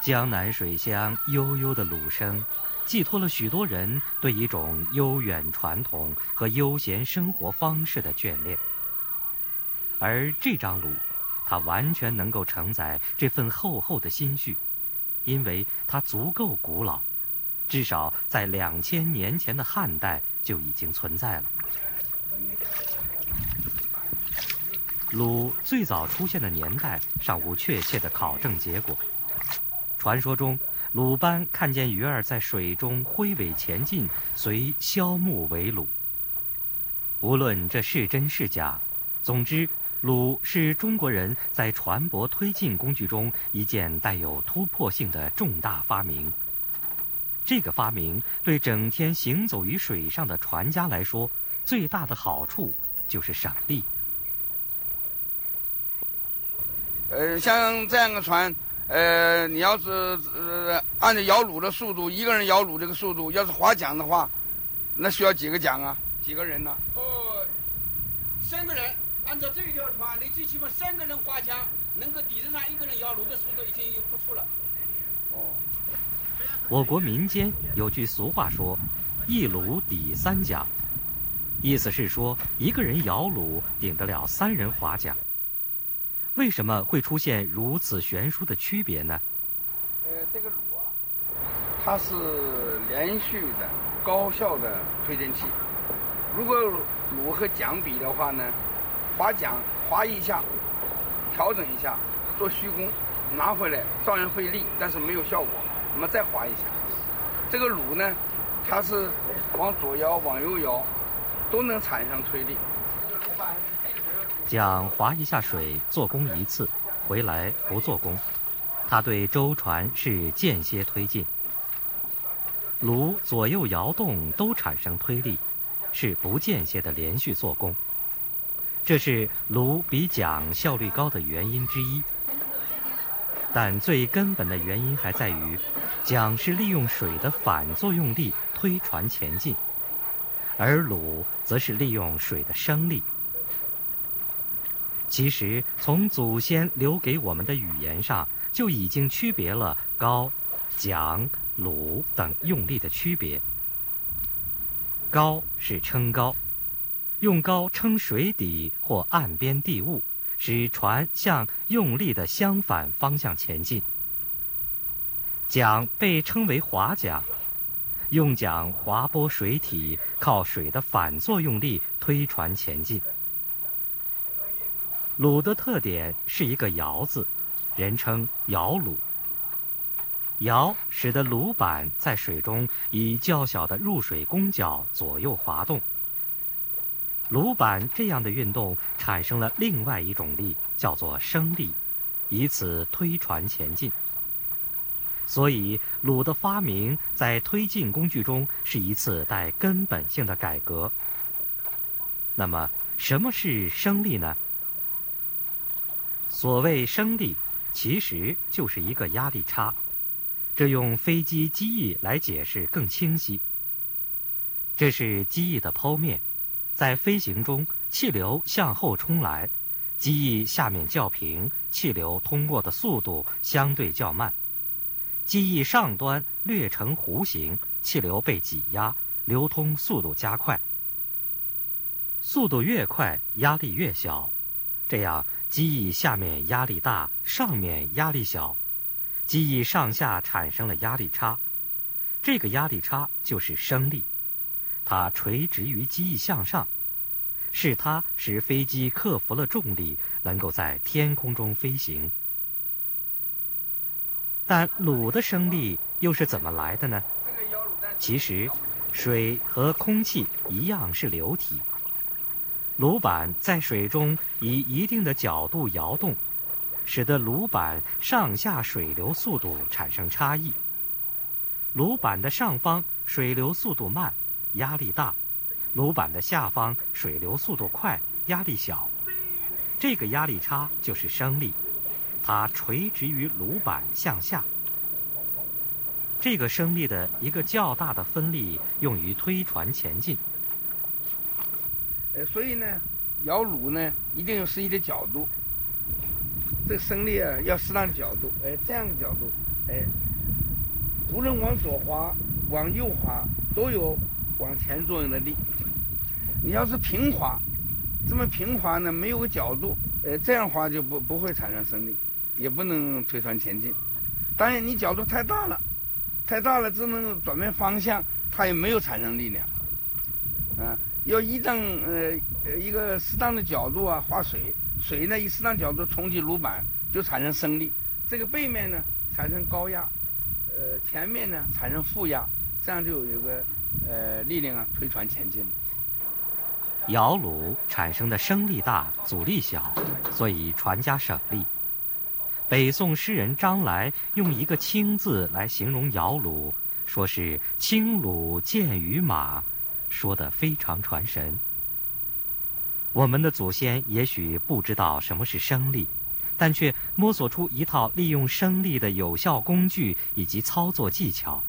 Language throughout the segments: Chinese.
江南水乡悠悠的鲁声，寄托了许多人对一种悠远传统和悠闲生活方式的眷恋。而这张鲁，它完全能够承载这份厚厚的心绪，因为它足够古老，至少在两千年前的汉代就已经存在了。鲁最早出现的年代尚无确切的考证结果。传说中，鲁班看见鱼儿在水中挥尾前进，遂削木为鲁。无论这是真是假，总之，鲁是中国人在船舶推进工具中一件带有突破性的重大发明。这个发明对整天行走于水上的船家来说，最大的好处就是省力。呃，像这样的船，呃，你要是呃按照摇橹的速度，一个人摇橹这个速度，要是划桨的话，那需要几个桨啊？几个人呢？哦，三个人。按照这条船，你最起码三个人划桨，能够抵得上一个人摇橹的速度，已经不错了。哦。我国民间有句俗话说：“一橹抵三桨”，意思是说一个人摇橹顶得了三人划桨。为什么会出现如此悬殊的区别呢？呃，这个橹啊，它是连续的、高效的推进器。如果橹和桨比的话呢，划桨划一下，调整一下，做虚功，拿回来照样费力，但是没有效果。那么再划一下，这个橹呢，它是往左摇、往右摇，都能产生推力。桨划一下水，做功一次，回来不做功。它对舟船是间歇推进。橹左右摇动都产生推力，是不间歇的连续做功。这是橹比桨效率高的原因之一。但最根本的原因还在于，桨是利用水的反作用力推船前进，而橹则是利用水的升力。其实，从祖先留给我们的语言上，就已经区别了高、桨、橹等用力的区别。高是撑高，用高撑水底或岸边地物，使船向用力的相反方向前进。桨被称为划桨，用桨划拨水体，靠水的反作用力推船前进。橹的特点是一个“摇”字，人称摇橹。摇使得橹板在水中以较小的入水弓角左右滑动。橹板这样的运动产生了另外一种力，叫做升力，以此推船前进。所以，橹的发明在推进工具中是一次带根本性的改革。那么，什么是升力呢？所谓升力，其实就是一个压力差。这用飞机机翼来解释更清晰。这是机翼的剖面，在飞行中，气流向后冲来，机翼下面较平，气流通过的速度相对较慢。机翼上端略呈弧形，气流被挤压，流通速度加快。速度越快，压力越小。这样，机翼下面压力大，上面压力小，机翼上下产生了压力差，这个压力差就是升力，它垂直于机翼向上，是它使飞机克服了重力，能够在天空中飞行。但橹的升力又是怎么来的呢？其实，水和空气一样是流体。橹板在水中以一定的角度摇动，使得橹板上下水流速度产生差异。橹板的上方水流速度慢，压力大；橹板的下方水流速度快，压力小。这个压力差就是升力，它垂直于橹板向下。这个升力的一个较大的分力用于推船前进。所以呢，摇橹呢，一定有适宜的角度。这个升力啊，要适当的角度，哎，这样的角度，哎，无论往左滑、往右滑，都有往前作用的力。你要是平滑，这么平滑呢，没有个角度，呃，这样滑就不不会产生升力，也不能推船前进。当然，你角度太大了，太大了，只能转变方向，它也没有产生力量。要依仗呃一个适当的角度啊，划水。水呢，以适当角度冲击炉板，就产生升力。这个背面呢，产生高压，呃，前面呢产生负压，这样就有个呃力量啊推船前进。摇橹产生的升力大，阻力小，所以船家省力。北宋诗人张来用一个“轻”字来形容摇橹，说是“轻橹见于马”，说的非常传神。我们的祖先也许不知道什么是升力，但却摸索出一套利用升力的有效工具以及操作技巧。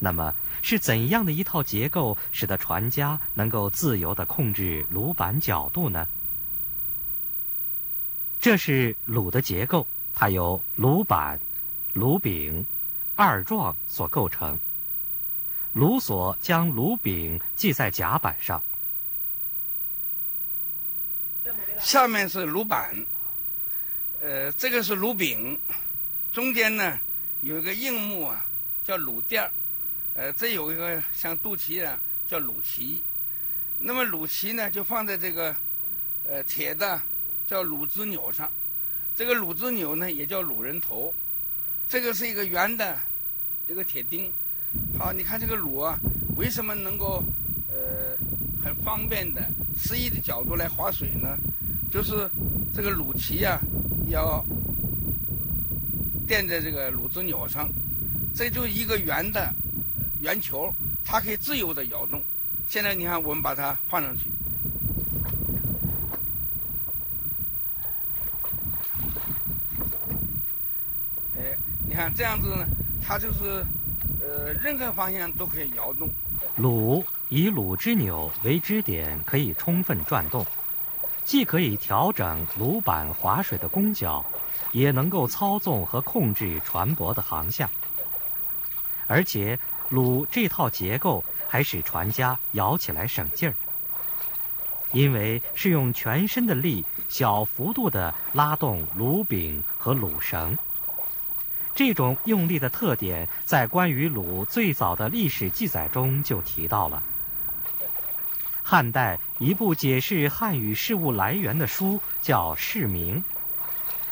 那么，是怎样的一套结构使得船家能够自由地控制炉板角度呢？这是橹的结构，它由炉板、炉柄、二状所构成。橹索将炉柄系在甲板上。下面是炉板，呃，这个是炉柄，中间呢有一个硬木啊，叫炉垫，呃，这有一个像肚脐啊，叫炉脐。那么炉脐呢就放在这个呃铁的叫炉子钮上，这个炉子钮呢也叫炉人头，这个是一个圆的一个铁钉。好，你看这个炉啊，为什么能够呃很方便的适宜的角度来划水呢？就是这个橹旗呀，要垫在这个橹子钮上，这就一个圆的圆球，它可以自由的摇动。现在你看，我们把它放上去，哎，你看这样子呢，它就是呃任何方向都可以摇动。橹以橹之钮为支点，可以充分转动。既可以调整炉板划水的弓角，也能够操纵和控制船舶的航向。而且，橹这套结构还使船家摇起来省劲儿，因为是用全身的力小幅度地拉动炉柄和橹绳。这种用力的特点，在关于鲁最早的历史记载中就提到了。汉代一部解释汉语事物来源的书叫《释名》，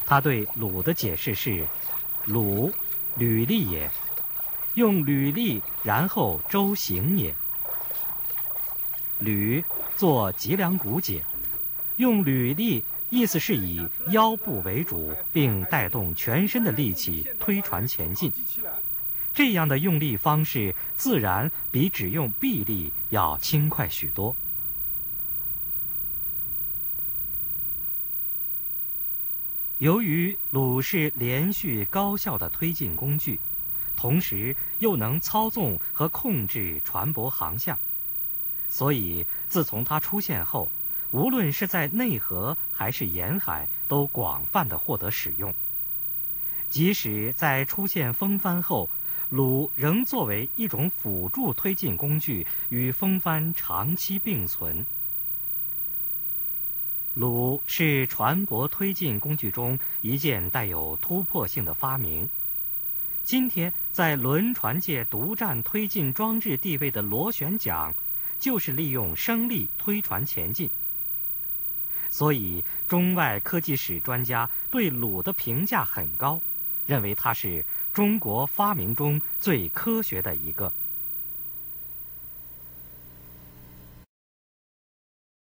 他对鲁的解释是：鲁，履历也，用履历然后周行也。履做脊梁骨解，用履历意思是以腰部为主，并带动全身的力气推船前进。这样的用力方式自然比只用臂力要轻快许多。由于橹是连续高效的推进工具，同时又能操纵和控制船舶航向，所以自从它出现后，无论是在内河还是沿海，都广泛的获得使用。即使在出现风帆后，橹仍作为一种辅助推进工具，与风帆长期并存。橹是船舶推进工具中一件带有突破性的发明。今天在轮船界独占推进装置地位的螺旋桨，就是利用升力推船前进。所以，中外科技史专家对鲁的评价很高，认为他是中国发明中最科学的一个。